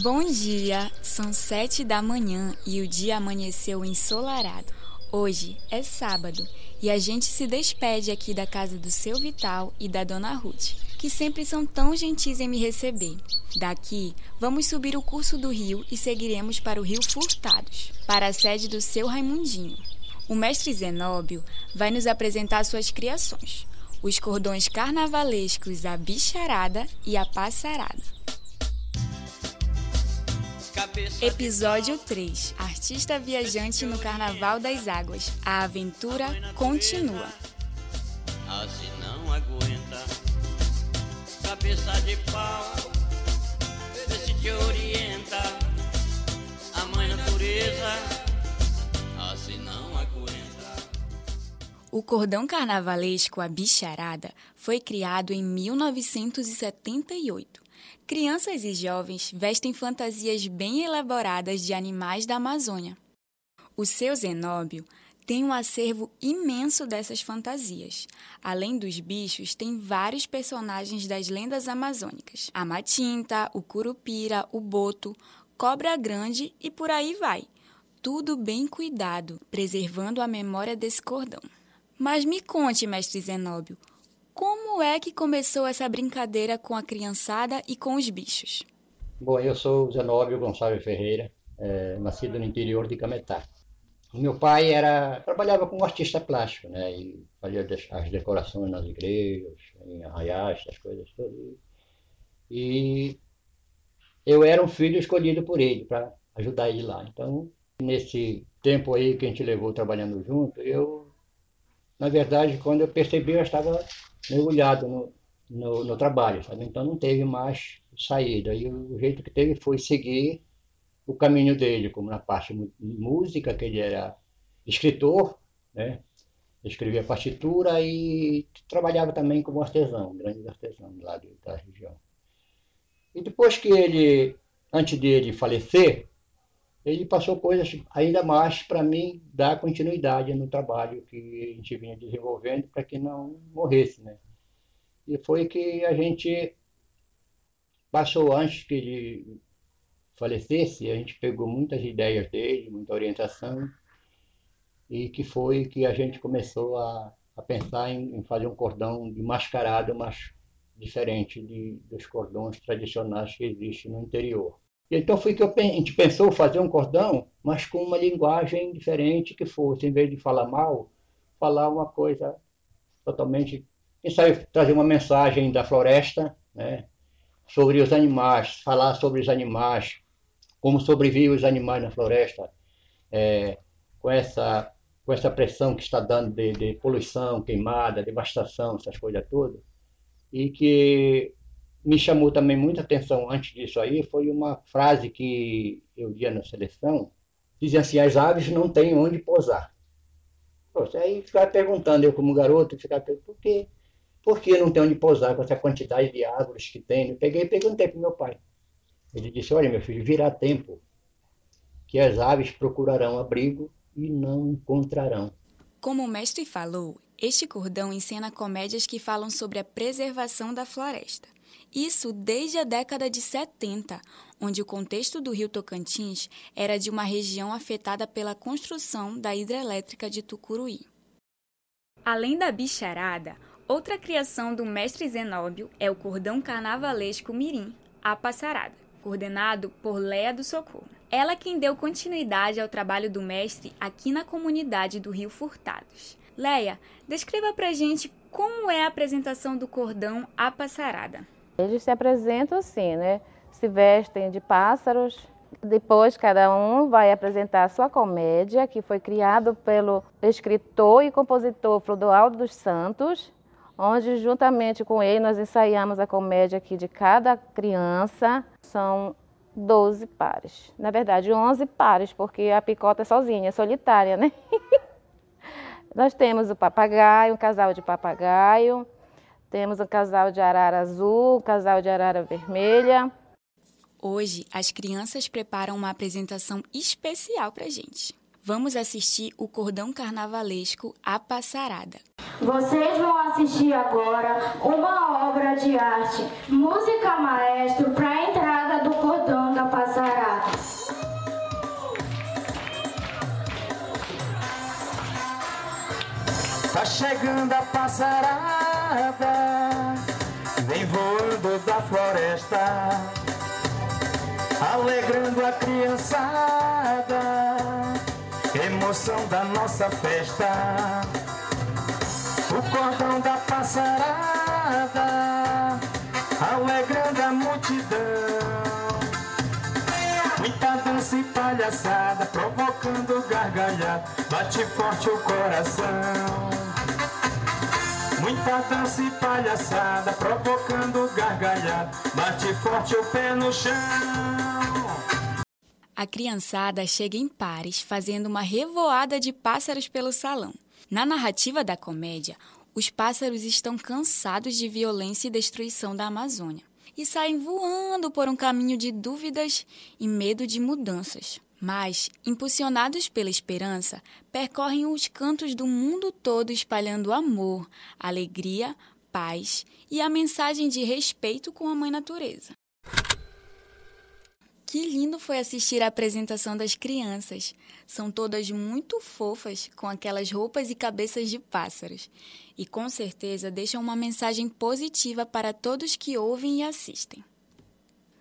Bom dia! São sete da manhã e o dia amanheceu ensolarado. Hoje é sábado e a gente se despede aqui da casa do seu Vital e da dona Ruth, que sempre são tão gentis em me receber. Daqui, vamos subir o curso do rio e seguiremos para o Rio Furtados, para a sede do seu Raimundinho. O mestre Zenóbio vai nos apresentar suas criações, os cordões carnavalescos, a bicharada e a passarada. Episódio 3 Artista viajante no Carnaval das Águas. A aventura continua. Assim não aguenta. Cabeça de pau, vê se te orienta. A mãe natureza, assim não aguenta. O cordão carnavalesco A Bicharada foi criado em 1978 Crianças e jovens vestem fantasias bem elaboradas de animais da Amazônia. O seu Zenóbio tem um acervo imenso dessas fantasias. Além dos bichos, tem vários personagens das lendas amazônicas: a matinta, o curupira, o boto, cobra grande e por aí vai. Tudo bem cuidado, preservando a memória desse cordão. Mas me conte, mestre Zenóbio, como é que começou essa brincadeira com a criançada e com os bichos? Bom, eu sou Zenóbio Gonçalves Ferreira, é, nascido no interior de Cametá. O meu pai era trabalhava como artista plástico, né? E fazia as decorações nas igrejas, em arraiais, essas coisas todas. E eu era um filho escolhido por ele para ajudar ele lá. Então, nesse tempo aí que a gente levou trabalhando junto, eu, na verdade, quando eu percebi, eu estava mergulhado no, no, no, trabalho, sabe? Então não teve mais saída. E o jeito que teve foi seguir o caminho dele, como na parte de música, que ele era escritor, né? Escrevia partitura e trabalhava também como artesão, grande artesão lá da região. E depois que ele, antes dele falecer, ele passou coisas ainda mais para mim dar continuidade no trabalho que a gente vinha desenvolvendo para que não morresse, né? E foi que a gente passou antes que ele falecesse, a gente pegou muitas ideias dele, muita orientação, e que foi que a gente começou a, a pensar em, em fazer um cordão de mascarado, mas diferente de, dos cordões tradicionais que existem no interior. Então foi que eu, a gente pensou fazer um cordão, mas com uma linguagem diferente que fosse, em vez de falar mal, falar uma coisa totalmente. Quem sabe trazer uma mensagem da floresta, né, sobre os animais, falar sobre os animais, como sobrevivem os animais na floresta, é, com, essa, com essa pressão que está dando de, de poluição, queimada, devastação, essas coisas todas, e que me chamou também muita atenção antes disso aí foi uma frase que eu via na seleção, dizia assim, as aves não têm onde pousar. Poxa, aí ficava perguntando, eu como garoto, ficava perguntando, por quê? Por que não tem onde pousar com essa quantidade de árvores que tem? Eu peguei e perguntei para meu pai. Ele disse, olha meu filho, virá tempo que as aves procurarão abrigo e não encontrarão. Como o mestre falou, este cordão encena comédias que falam sobre a preservação da floresta. Isso desde a década de 70, onde o contexto do rio Tocantins era de uma região afetada pela construção da hidrelétrica de Tucuruí. Além da bicharada, outra criação do mestre Zenóbio é o cordão carnavalesco Mirim, a Passarada, coordenado por Léa do Socorro. Ela quem deu continuidade ao trabalho do mestre aqui na comunidade do Rio Furtados. Leia, descreva pra gente como é a apresentação do cordão A Passarada. Eles se apresentam assim, né? Se vestem de pássaros. Depois, cada um vai apresentar a sua comédia, que foi criado pelo escritor e compositor Flodoaldo dos Santos, onde, juntamente com ele, nós ensaiamos a comédia aqui de cada criança. São 12 pares. Na verdade, 11 pares, porque a picota é sozinha, é solitária, né? nós temos o papagaio, um casal de papagaio, temos um casal de arara azul, um casal de arara vermelha. Hoje, as crianças preparam uma apresentação especial para gente. Vamos assistir o cordão carnavalesco A Passarada. Vocês vão assistir agora uma obra de arte, música maestro, para a entrada do cordão da Passarada. Tá chegando a passarada vem voando da floresta, alegrando a criançada, emoção da nossa festa. O cordão da passarada, alegrando a multidão. Muita dança e palhaçada, provocando gargalhada, bate forte o coração. Muita dança e palhaçada, provocando gargalhada, bate forte o pé no chão. A criançada chega em pares, fazendo uma revoada de pássaros pelo salão. Na narrativa da comédia, os pássaros estão cansados de violência e destruição da Amazônia e saem voando por um caminho de dúvidas e medo de mudanças. Mas, impulsionados pela esperança, percorrem os cantos do mundo todo espalhando amor, alegria, paz e a mensagem de respeito com a Mãe Natureza. Que lindo foi assistir a apresentação das crianças. São todas muito fofas, com aquelas roupas e cabeças de pássaros. E com certeza deixam uma mensagem positiva para todos que ouvem e assistem.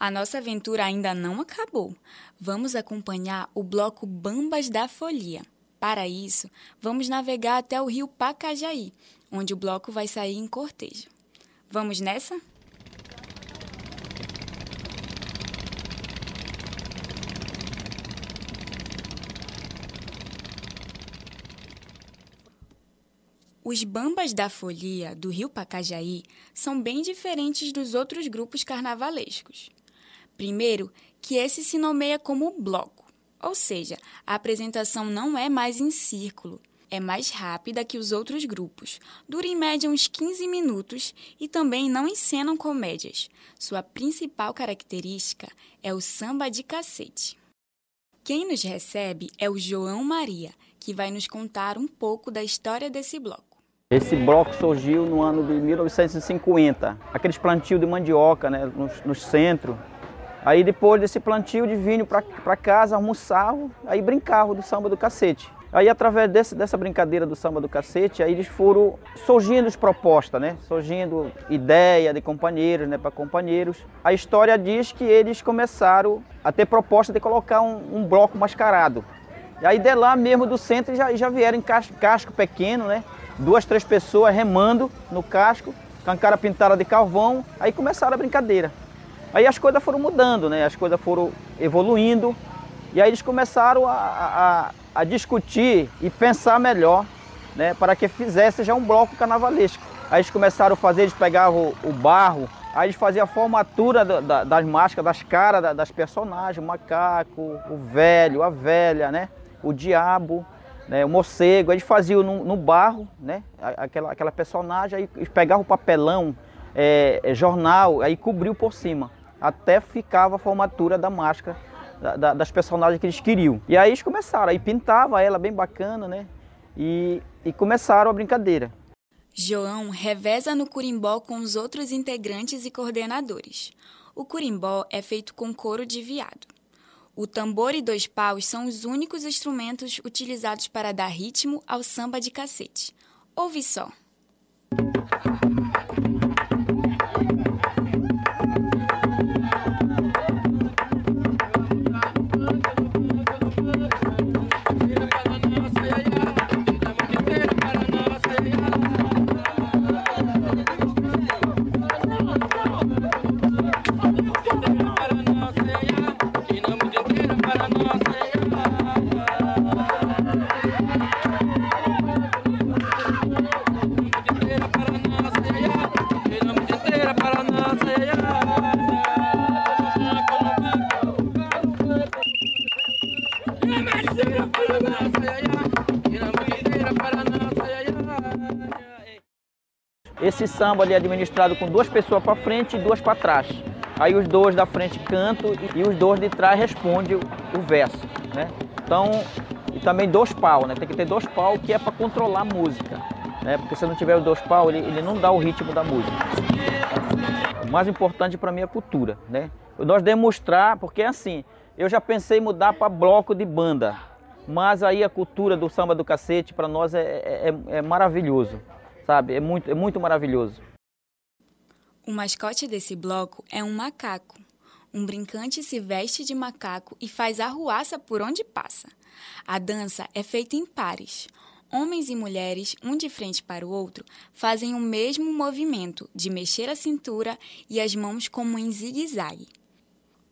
A nossa aventura ainda não acabou. Vamos acompanhar o bloco Bambas da Folia. Para isso, vamos navegar até o rio Pacajaí, onde o bloco vai sair em cortejo. Vamos nessa? Os bambas da folia do Rio Pacajaí são bem diferentes dos outros grupos carnavalescos. Primeiro, que esse se nomeia como bloco, ou seja, a apresentação não é mais em círculo, é mais rápida que os outros grupos, dura em média uns 15 minutos e também não encenam comédias. Sua principal característica é o samba de cacete. Quem nos recebe é o João Maria, que vai nos contar um pouco da história desse bloco. Esse bloco surgiu no ano de 1950, aqueles plantios de mandioca né, no, no centro. Aí depois desse plantio de vinho para casa, almoçavam, aí brincavam do samba do cacete. Aí através desse, dessa brincadeira do samba do cacete, aí eles foram surgindo propostas, né? Surgindo ideia de companheiros, né, para companheiros. A história diz que eles começaram a ter proposta de colocar um, um bloco mascarado. E aí de lá mesmo do centro já, já vieram em casco, casco pequeno, né? duas, três pessoas remando no casco, com a cara pintada de carvão, aí começaram a brincadeira. Aí as coisas foram mudando, né? as coisas foram evoluindo, e aí eles começaram a, a, a discutir e pensar melhor né? para que fizesse já um bloco carnavalesco. Aí eles começaram a fazer, eles pegavam o, o barro, aí eles faziam a formatura da, da, das máscaras, das caras das personagens, o macaco, o velho, a velha, né? o diabo né, o morcego, eles faziam no, no, barro, né, aquela, aquela personagem, aí pegavam o papelão, é, é, jornal, aí cobriu por cima, até ficava a formatura da máscara da, da, das personagens que eles queriam. E aí eles começaram, aí pintava ela bem bacana, né, e, e começaram a brincadeira. João reveza no curimbó com os outros integrantes e coordenadores. O curimbó é feito com couro de viado. O tambor e dois paus são os únicos instrumentos utilizados para dar ritmo ao samba de cacete. Ouve só. Esse samba ali é administrado com duas pessoas para frente e duas para trás. Aí os dois da frente cantam e os dois de trás respondem o, verso, né? Então, e também dois pau, né? Tem que ter dois pau que é para controlar a música, né? Porque se não tiver os dois pau, ele, ele não dá o ritmo da música. O mais importante para mim é a cultura, né? Nós demonstrar, porque assim, eu já pensei em mudar para bloco de banda, Mas aí a cultura do samba do cacete para nós é, é, é, é maravilhoso, sabe? É muito, é muito maravilhoso. O mascote desse bloco é um macaco. Um brincante se veste de macaco e faz arruaça por onde passa. A dança é feita em pares. Homens e mulheres, um de frente para o outro, fazem o mesmo movimento de mexer a cintura e as mãos como em zigue-zague.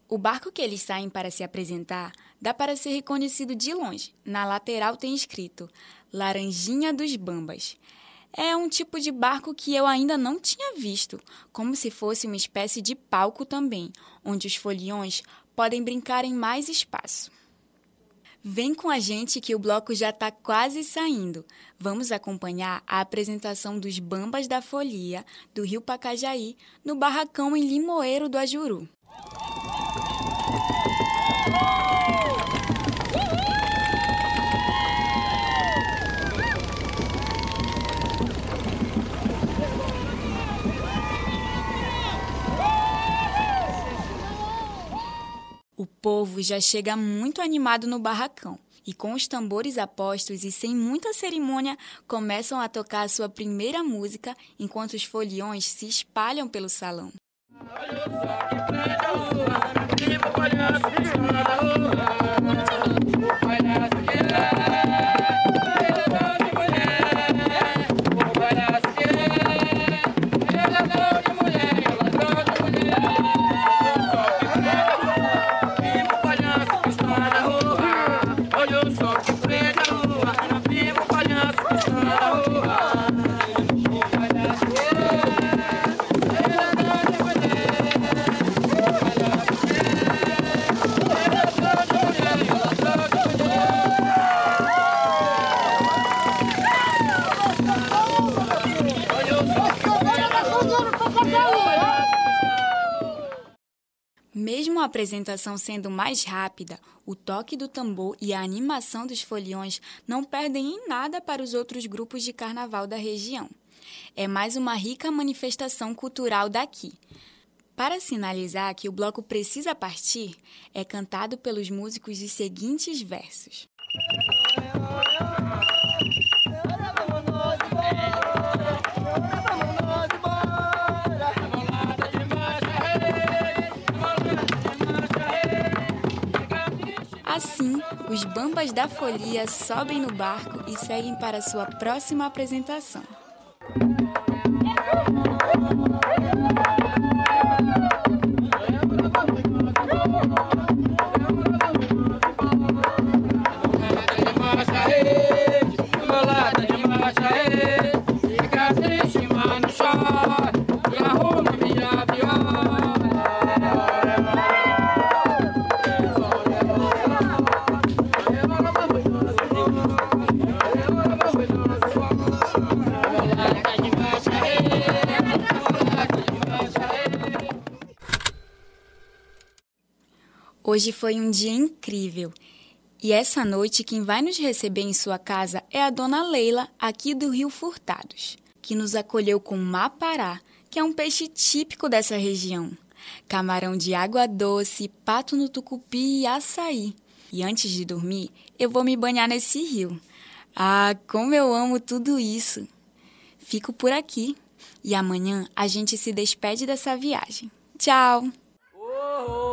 O barco que eles saem para se apresentar dá para ser reconhecido de longe. Na lateral tem escrito Laranjinha dos Bambas. É um tipo de barco que eu ainda não tinha visto, como se fosse uma espécie de palco também, onde os foliões podem brincar em mais espaço. Vem com a gente que o bloco já está quase saindo. Vamos acompanhar a apresentação dos Bambas da Folia do Rio Pacajaí no barracão em Limoeiro do Ajuru. Povo já chega muito animado no barracão e, com os tambores apostos e sem muita cerimônia, começam a tocar a sua primeira música enquanto os foliões se espalham pelo salão. Mesmo a 了。apresentação sendo mais rápida, o toque do tambor e a animação dos foliões não perdem em nada para os outros grupos de carnaval da região. É mais uma rica manifestação cultural daqui. Para sinalizar que o bloco precisa partir, é cantado pelos músicos os seguintes versos. Assim, os Bambas da Folia sobem no barco e seguem para sua próxima apresentação. Hoje foi um dia incrível. E essa noite quem vai nos receber em sua casa é a dona Leila, aqui do Rio Furtados, que nos acolheu com mapará, que é um peixe típico dessa região. Camarão de água doce, pato no tucupi e açaí. E antes de dormir, eu vou me banhar nesse rio. Ah, como eu amo tudo isso! Fico por aqui e amanhã a gente se despede dessa viagem. Tchau! Oh, oh.